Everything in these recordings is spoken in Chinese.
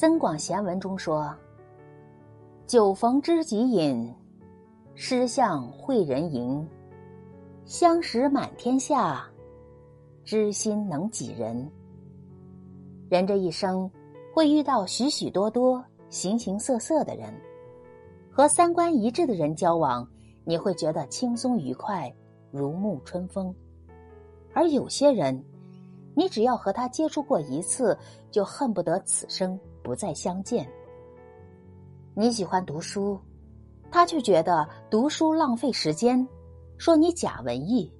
增广贤文中说：“酒逢知己饮，诗向会人吟。相识满天下，知心能几人？”人这一生会遇到许许多多、形形色色的人，和三观一致的人交往，你会觉得轻松愉快，如沐春风；而有些人，你只要和他接触过一次，就恨不得此生。不再相见。你喜欢读书，他却觉得读书浪费时间，说你假文艺；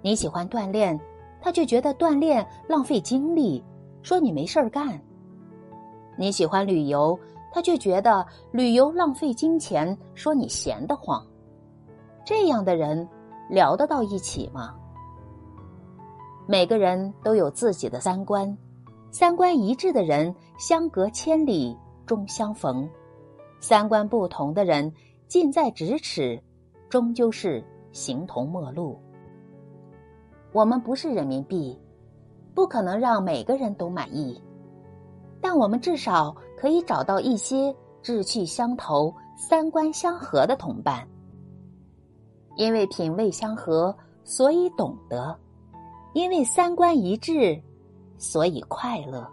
你喜欢锻炼，他却觉得锻炼浪费精力，说你没事儿干；你喜欢旅游，他却觉得旅游浪费金钱，说你闲得慌。这样的人聊得到一起吗？每个人都有自己的三观。三观一致的人，相隔千里终相逢；三观不同的人，近在咫尺，终究是形同陌路。我们不是人民币，不可能让每个人都满意，但我们至少可以找到一些志趣相投、三观相合的同伴。因为品味相合，所以懂得；因为三观一致。所以快乐。